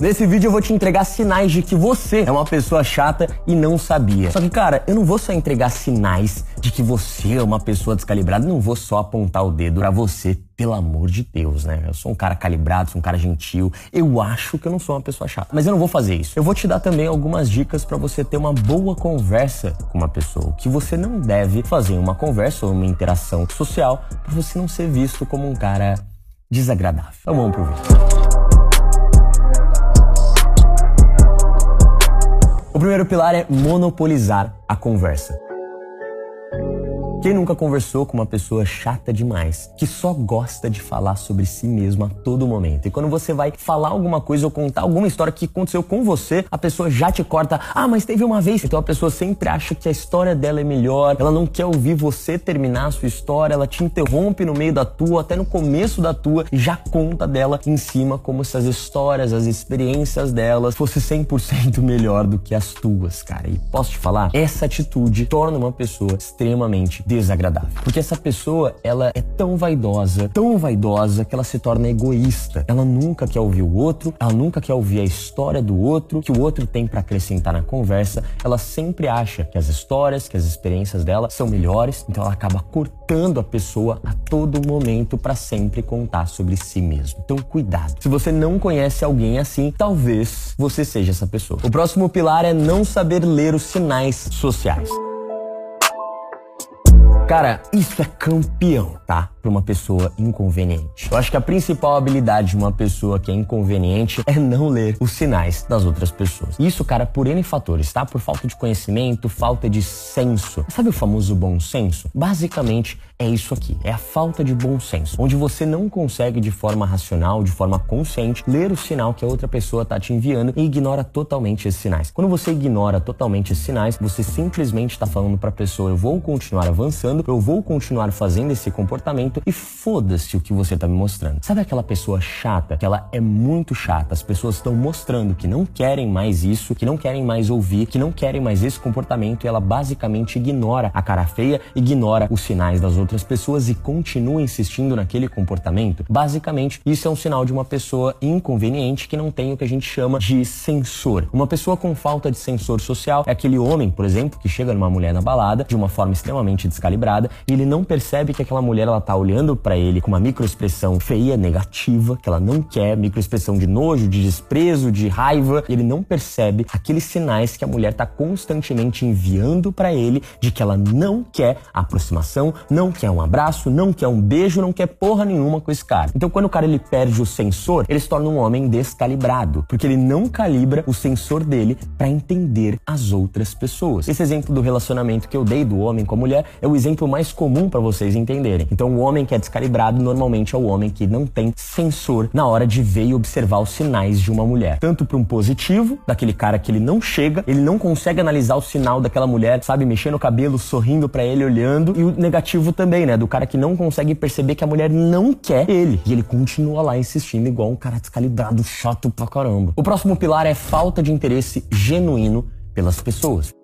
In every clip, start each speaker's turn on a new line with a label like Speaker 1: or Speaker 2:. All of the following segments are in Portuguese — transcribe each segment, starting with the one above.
Speaker 1: Nesse vídeo eu vou te entregar sinais de que você é uma pessoa chata e não sabia. Só que, cara, eu não vou só entregar sinais de que você é uma pessoa descalibrada, não vou só apontar o dedo para você, pelo amor de Deus, né? Eu sou um cara calibrado, sou um cara gentil. Eu acho que eu não sou uma pessoa chata, mas eu não vou fazer isso. Eu vou te dar também algumas dicas para você ter uma boa conversa com uma pessoa. O que você não deve fazer uma conversa ou uma interação social para você não ser visto como um cara desagradável. Então vamos pro vídeo. O primeiro pilar é monopolizar a conversa. Quem nunca conversou com uma pessoa chata demais, que só gosta de falar sobre si mesma a todo momento? E quando você vai falar alguma coisa ou contar alguma história que aconteceu com você, a pessoa já te corta. Ah, mas teve uma vez. Então a pessoa sempre acha que a história dela é melhor, ela não quer ouvir você terminar a sua história, ela te interrompe no meio da tua, até no começo da tua, e já conta dela em cima como se as histórias, as experiências delas fossem 100% melhor do que as tuas, cara. E posso te falar, essa atitude torna uma pessoa extremamente desagradável. Porque essa pessoa, ela é tão vaidosa, tão vaidosa que ela se torna egoísta. Ela nunca quer ouvir o outro, ela nunca quer ouvir a história do outro, que o outro tem para acrescentar na conversa. Ela sempre acha que as histórias, que as experiências dela são melhores, então ela acaba cortando a pessoa a todo momento para sempre contar sobre si mesmo. Então cuidado. Se você não conhece alguém assim, talvez você seja essa pessoa. O próximo pilar é não saber ler os sinais sociais. Cara, isso é campeão, tá? Para uma pessoa inconveniente. Eu acho que a principal habilidade de uma pessoa que é inconveniente é não ler os sinais das outras pessoas. Isso, cara, por N fatores, tá? Por falta de conhecimento, falta de senso. Sabe o famoso bom senso? Basicamente é isso aqui, é a falta de bom senso, onde você não consegue de forma racional, de forma consciente, ler o sinal que a outra pessoa tá te enviando e ignora totalmente esses sinais. Quando você ignora totalmente esses sinais, você simplesmente está falando para a pessoa: eu vou continuar avançando, eu vou continuar fazendo esse comportamento e foda-se o que você tá me mostrando. Sabe aquela pessoa chata, que ela é muito chata, as pessoas estão mostrando que não querem mais isso, que não querem mais ouvir, que não querem mais esse comportamento e ela basicamente ignora a cara feia, ignora os sinais das outras outras pessoas e continua insistindo naquele comportamento, basicamente isso é um sinal de uma pessoa inconveniente que não tem o que a gente chama de sensor. Uma pessoa com falta de sensor social é aquele homem, por exemplo, que chega numa mulher na balada de uma forma extremamente descalibrada e ele não percebe que aquela mulher ela tá olhando para ele com uma microexpressão feia, negativa, que ela não quer, microexpressão de nojo, de desprezo, de raiva, e ele não percebe aqueles sinais que a mulher tá constantemente enviando para ele de que ela não quer aproximação, não quer um abraço, não quer um beijo, não quer porra nenhuma com esse cara. Então quando o cara ele perde o sensor, ele se torna um homem descalibrado, porque ele não calibra o sensor dele para entender as outras pessoas. Esse exemplo do relacionamento que eu dei do homem com a mulher é o exemplo mais comum para vocês entenderem. Então o homem que é descalibrado normalmente é o homem que não tem sensor na hora de ver e observar os sinais de uma mulher. Tanto para um positivo, daquele cara que ele não chega, ele não consegue analisar o sinal daquela mulher, sabe, mexendo o cabelo, sorrindo para ele, olhando, e o negativo também né? Do cara que não consegue perceber que a mulher não quer ele. E ele continua lá insistindo, igual um cara descalibrado, chato pra caramba. O próximo pilar é falta de interesse genuíno pelas pessoas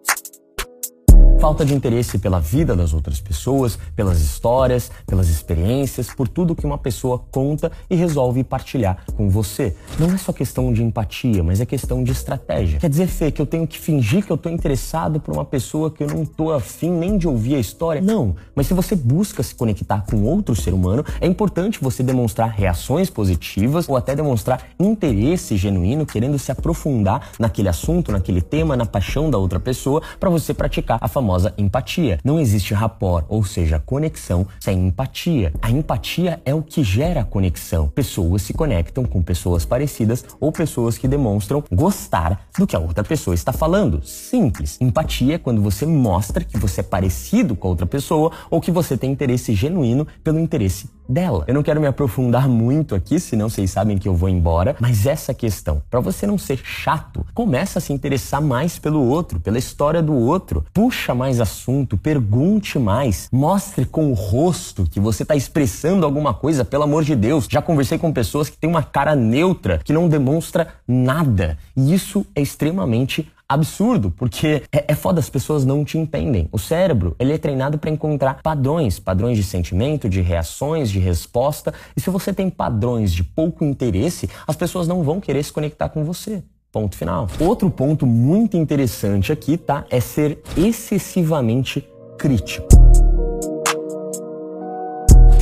Speaker 1: falta de interesse pela vida das outras pessoas, pelas histórias, pelas experiências, por tudo que uma pessoa conta e resolve partilhar com você. Não é só questão de empatia, mas é questão de estratégia. Quer dizer, Fê, que eu tenho que fingir que eu tô interessado por uma pessoa que eu não tô afim nem de ouvir a história? Não. Mas se você busca se conectar com outro ser humano, é importante você demonstrar reações positivas ou até demonstrar interesse genuíno, querendo se aprofundar naquele assunto, naquele tema, na paixão da outra pessoa, para você praticar a famosa famosa empatia. Não existe rapport, ou seja, conexão, sem empatia. A empatia é o que gera conexão. Pessoas se conectam com pessoas parecidas ou pessoas que demonstram gostar do que a outra pessoa está falando. Simples. Empatia é quando você mostra que você é parecido com a outra pessoa ou que você tem interesse genuíno pelo interesse dela. Eu não quero me aprofundar muito aqui, senão vocês sabem que eu vou embora, mas essa questão, para você não ser chato, começa a se interessar mais pelo outro, pela história do outro. Puxa mais assunto, pergunte mais, mostre com o rosto que você está expressando alguma coisa, pelo amor de Deus. Já conversei com pessoas que têm uma cara neutra, que não demonstra nada, e isso é extremamente absurdo, porque é, é foda, as pessoas não te entendem. O cérebro, ele é treinado para encontrar padrões, padrões de sentimento, de reações, de resposta. E se você tem padrões de pouco interesse, as pessoas não vão querer se conectar com você. Ponto final. Outro ponto muito interessante aqui, tá? É ser excessivamente crítico.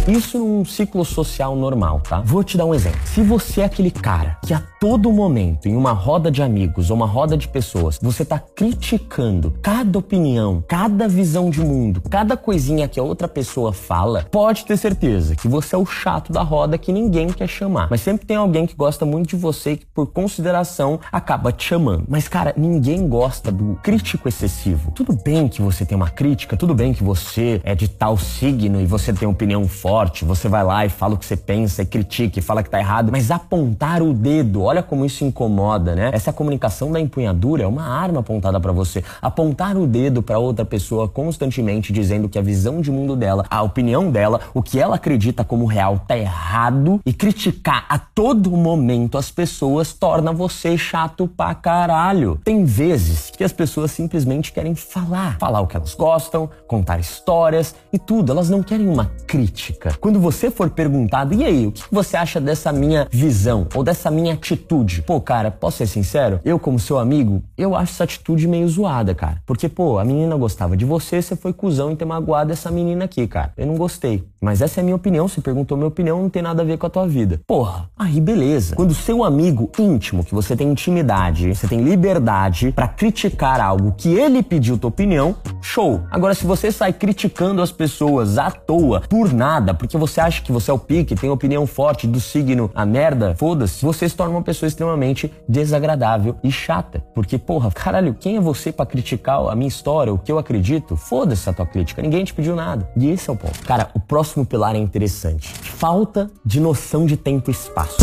Speaker 1: Isso num ciclo social normal, tá? Vou te dar um exemplo. Se você é aquele cara que a todo momento, em uma roda de amigos ou uma roda de pessoas, você tá criticando cada opinião, cada visão de mundo, cada coisinha que a outra pessoa fala, pode ter certeza que você é o chato da roda que ninguém quer chamar. Mas sempre tem alguém que gosta muito de você e que, por consideração, acaba te chamando. Mas, cara, ninguém gosta do crítico excessivo. Tudo bem que você tem uma crítica, tudo bem que você é de tal signo e você tem opinião forte você vai lá e fala o que você pensa e critica e fala que tá errado, mas apontar o dedo, olha como isso incomoda, né? Essa comunicação da empunhadura é uma arma apontada para você. Apontar o dedo para outra pessoa constantemente dizendo que a visão de mundo dela, a opinião dela, o que ela acredita como real tá errado e criticar a todo momento as pessoas torna você chato pra caralho. Tem vezes que as pessoas simplesmente querem falar, falar o que elas gostam, contar histórias e tudo, elas não querem uma crítica. Quando você for perguntado, e aí, o que você acha dessa minha visão ou dessa minha atitude? Pô, cara, posso ser sincero? Eu, como seu amigo, eu acho essa atitude meio zoada, cara. Porque, pô, a menina gostava de você, você foi cuzão em ter magoado essa menina aqui, cara. Eu não gostei. Mas essa é a minha opinião. Você perguntou minha opinião, não tem nada a ver com a tua vida. Porra, aí beleza. Quando seu amigo íntimo, que você tem intimidade, você tem liberdade para criticar algo que ele pediu tua opinião, show. Agora, se você sai criticando as pessoas à toa, por nada, porque você acha que você é o pique, tem opinião forte do signo a merda, foda-se, você se torna uma pessoa extremamente desagradável e chata. Porque, porra, caralho, quem é você para criticar a minha história, o que eu acredito? Foda-se a tua crítica, ninguém te pediu nada. E esse é o ponto. Cara, o próximo pilar é interessante. Falta de noção de tempo e espaço.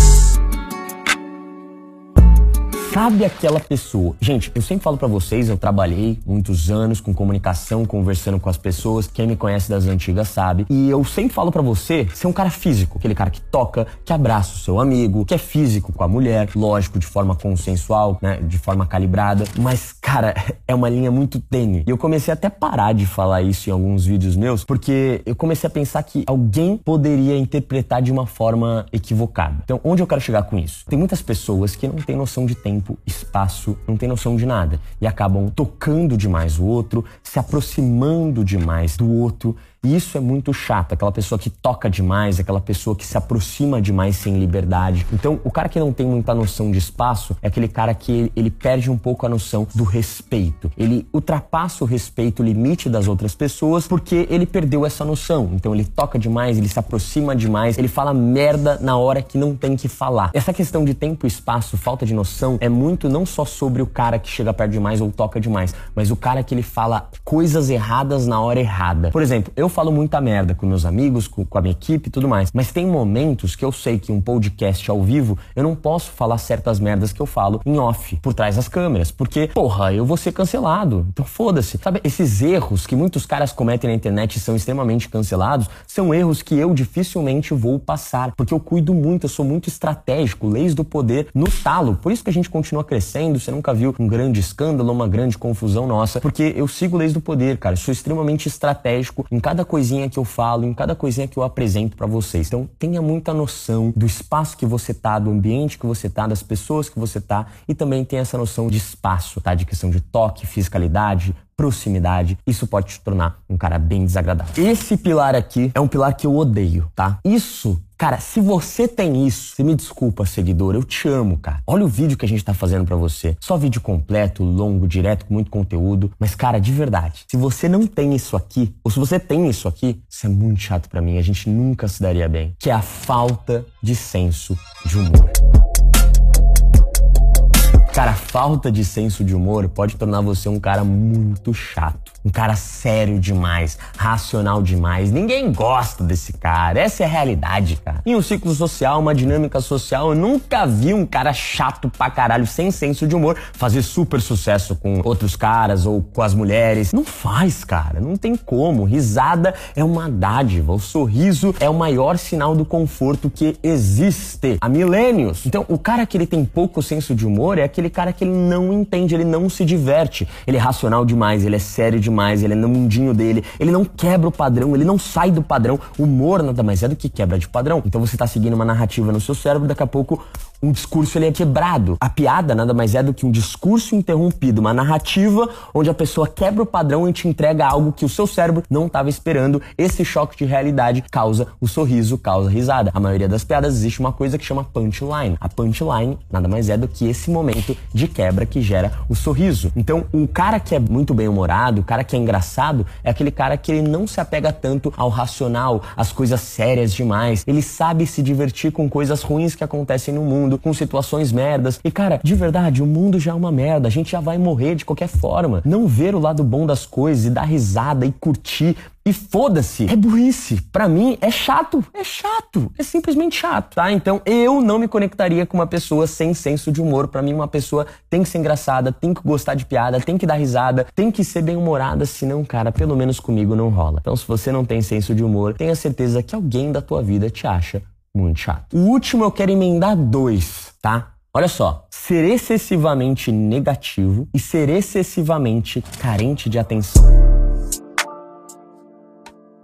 Speaker 1: Sabe aquela pessoa? Gente, eu sempre falo para vocês, eu trabalhei muitos anos com comunicação, conversando com as pessoas. Quem me conhece das antigas sabe. E eu sempre falo para você ser um cara físico, aquele cara que toca, que abraça o seu amigo, que é físico com a mulher, lógico, de forma consensual, né, de forma calibrada. Mas, cara, é uma linha muito tênue. E eu comecei até a parar de falar isso em alguns vídeos meus, porque eu comecei a pensar que alguém poderia interpretar de uma forma equivocada. Então, onde eu quero chegar com isso? Tem muitas pessoas que não têm noção de tempo tempo, espaço, não tem noção de nada. E acabam tocando demais o outro, se aproximando demais do outro e isso é muito chato, aquela pessoa que toca demais, aquela pessoa que se aproxima demais sem liberdade. Então, o cara que não tem muita noção de espaço é aquele cara que ele, perde um pouco a noção do respeito. Ele ultrapassa o respeito, o limite das outras pessoas, porque ele perdeu essa noção. Então, ele toca demais, ele se aproxima demais, ele fala merda na hora que não tem que falar. Essa questão de tempo e espaço, falta de noção, é muito não só sobre o cara que chega perto demais ou toca demais, mas o cara que ele fala coisas erradas na hora errada. Por exemplo, eu eu falo muita merda com meus amigos, com, com a minha equipe e tudo mais. Mas tem momentos que eu sei que um podcast ao vivo eu não posso falar certas merdas que eu falo em off, por trás das câmeras. Porque, porra, eu vou ser cancelado. Então foda-se. Sabe, esses erros que muitos caras cometem na internet e são extremamente cancelados são erros que eu dificilmente vou passar. Porque eu cuido muito, eu sou muito estratégico, leis do poder no talo. Por isso que a gente continua crescendo. Você nunca viu um grande escândalo, uma grande confusão nossa. Porque eu sigo leis do poder, cara. Eu sou extremamente estratégico em cada cada coisinha que eu falo, em cada coisinha que eu apresento para vocês. Então, tenha muita noção do espaço que você tá, do ambiente que você tá, das pessoas que você tá e também tenha essa noção de espaço, tá? De questão de toque, fiscalidade, proximidade, isso pode te tornar um cara bem desagradável. Esse pilar aqui é um pilar que eu odeio, tá? Isso Cara, se você tem isso, você me desculpa, seguidor, eu te amo, cara. Olha o vídeo que a gente tá fazendo para você. Só vídeo completo, longo, direto, com muito conteúdo. Mas, cara, de verdade, se você não tem isso aqui, ou se você tem isso aqui, isso é muito chato para mim. A gente nunca se daria bem. Que é a falta de senso de humor. Cara, falta de senso de humor pode tornar você um cara muito chato. Um cara sério demais, racional demais. Ninguém gosta desse cara. Essa é a realidade, cara. Em um ciclo social, uma dinâmica social, eu nunca vi um cara chato pra caralho, sem senso de humor, fazer super sucesso com outros caras ou com as mulheres. Não faz, cara. Não tem como. Risada é uma dádiva. O sorriso é o maior sinal do conforto que existe há milênios. Então, o cara que ele tem pouco senso de humor é aquele aquele cara que ele não entende, ele não se diverte. Ele é racional demais, ele é sério demais, ele é no mundinho dele, ele não quebra o padrão, ele não sai do padrão. Humor nada mais é do que quebra de padrão. Então você tá seguindo uma narrativa no seu cérebro, daqui a pouco um discurso ele é quebrado. A piada nada mais é do que um discurso interrompido, uma narrativa onde a pessoa quebra o padrão e te entrega algo que o seu cérebro não estava esperando. Esse choque de realidade causa o sorriso, causa a risada. A maioria das piadas existe uma coisa que chama punchline. A punchline nada mais é do que esse momento de quebra que gera o sorriso. Então, o cara que é muito bem humorado, o cara que é engraçado, é aquele cara que ele não se apega tanto ao racional, às coisas sérias demais. Ele sabe se divertir com coisas ruins que acontecem no mundo com situações merdas. E cara, de verdade, o mundo já é uma merda, a gente já vai morrer de qualquer forma. Não ver o lado bom das coisas e dar risada e curtir e foda-se. É burrice. Para mim é chato, é chato, é simplesmente chato, tá? Então eu não me conectaria com uma pessoa sem senso de humor. Para mim uma pessoa tem que ser engraçada, tem que gostar de piada, tem que dar risada, tem que ser bem humorada, senão, cara, pelo menos comigo não rola. Então se você não tem senso de humor, tenha certeza que alguém da tua vida te acha muito chato. O último eu quero emendar dois, tá? Olha só, ser excessivamente negativo e ser excessivamente carente de atenção.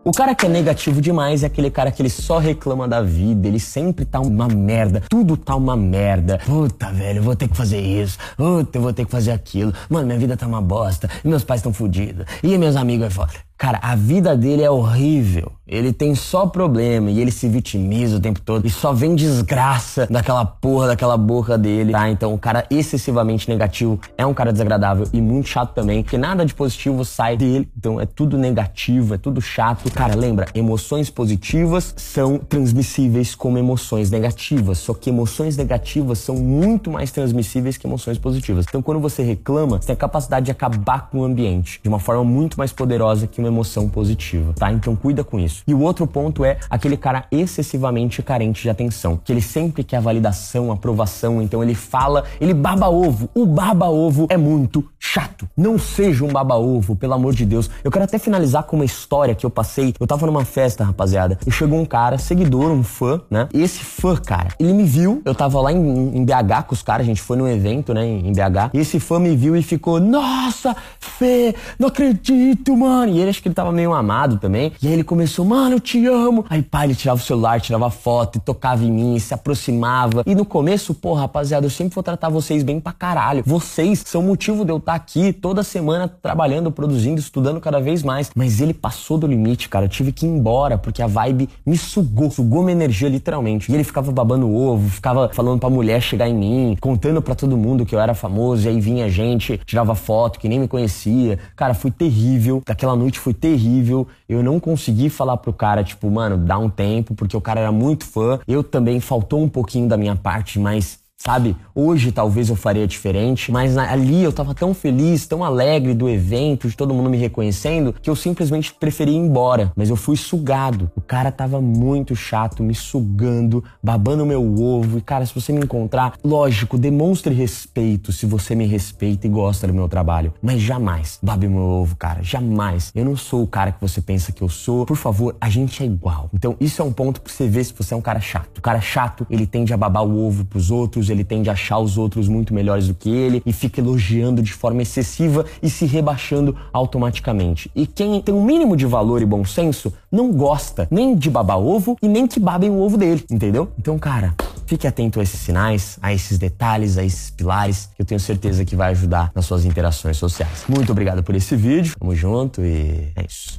Speaker 1: O cara que é negativo demais é aquele cara que ele só reclama da vida, ele sempre tá uma merda, tudo tá uma merda. Puta, velho, eu vou ter que fazer isso, puta, eu vou ter que fazer aquilo. Mano, minha vida tá uma bosta, meus pais estão fodidos, e meus amigos é foda. Cara, a vida dele é horrível. Ele tem só problema e ele se vitimiza o tempo todo e só vem desgraça daquela porra daquela boca dele, tá? Então, o cara excessivamente negativo é um cara desagradável e muito chato também, porque nada de positivo sai dele. Então, é tudo negativo, é tudo chato. Cara, lembra, emoções positivas são transmissíveis como emoções negativas, só que emoções negativas são muito mais transmissíveis que emoções positivas. Então, quando você reclama, você tem a capacidade de acabar com o ambiente de uma forma muito mais poderosa que uma emoção positiva, tá? Então cuida com isso. E o outro ponto é aquele cara excessivamente carente de atenção, que ele sempre quer validação, aprovação, então ele fala, ele baba ovo. O baba ovo é muito chato. Não seja um baba ovo, pelo amor de Deus. Eu quero até finalizar com uma história que eu passei. Eu tava numa festa, rapaziada, e chegou um cara, seguidor, um fã, né? E esse fã, cara, ele me viu, eu tava lá em, em BH com os caras, a gente foi num evento, né, em, BH, e esse fã me viu e ficou, nossa, Fê, não acredito, mano. E ele acho que ele tava meio amado também. E aí ele começou, mano, eu te amo. Aí, pai, ele tirava o celular, tirava foto e tocava em mim, se aproximava. E no começo, pô, rapaziada, eu sempre vou tratar vocês bem pra caralho. Vocês são o motivo de eu estar tá aqui toda semana trabalhando, produzindo, estudando cada vez mais. Mas ele passou do limite, cara. Eu tive que ir embora porque a vibe me sugou, sugou minha energia literalmente. E ele ficava babando ovo, ficava falando pra mulher chegar em mim, contando para todo mundo que eu era famoso. E aí vinha gente, tirava foto que nem me conhecia. Cara, foi terrível. Daquela noite foi terrível. Eu não consegui falar pro cara, tipo, mano, dá um tempo, porque o cara era muito fã. Eu também faltou um pouquinho da minha parte, mas Sabe? Hoje talvez eu faria diferente, mas ali eu tava tão feliz, tão alegre do evento, de todo mundo me reconhecendo, que eu simplesmente preferi ir embora. Mas eu fui sugado. O cara tava muito chato, me sugando, babando meu ovo. E cara, se você me encontrar, lógico, demonstre respeito se você me respeita e gosta do meu trabalho. Mas jamais babe meu ovo, cara. Jamais. Eu não sou o cara que você pensa que eu sou. Por favor, a gente é igual. Então isso é um ponto pra você ver se você é um cara chato. O cara chato, ele tende a babar o ovo pros outros ele tende a achar os outros muito melhores do que ele e fica elogiando de forma excessiva e se rebaixando automaticamente. E quem tem um mínimo de valor e bom senso não gosta nem de babar ovo e nem que babem o ovo dele, entendeu? Então, cara, fique atento a esses sinais, a esses detalhes, a esses pilares, que eu tenho certeza que vai ajudar nas suas interações sociais. Muito obrigado por esse vídeo, tamo junto e é isso.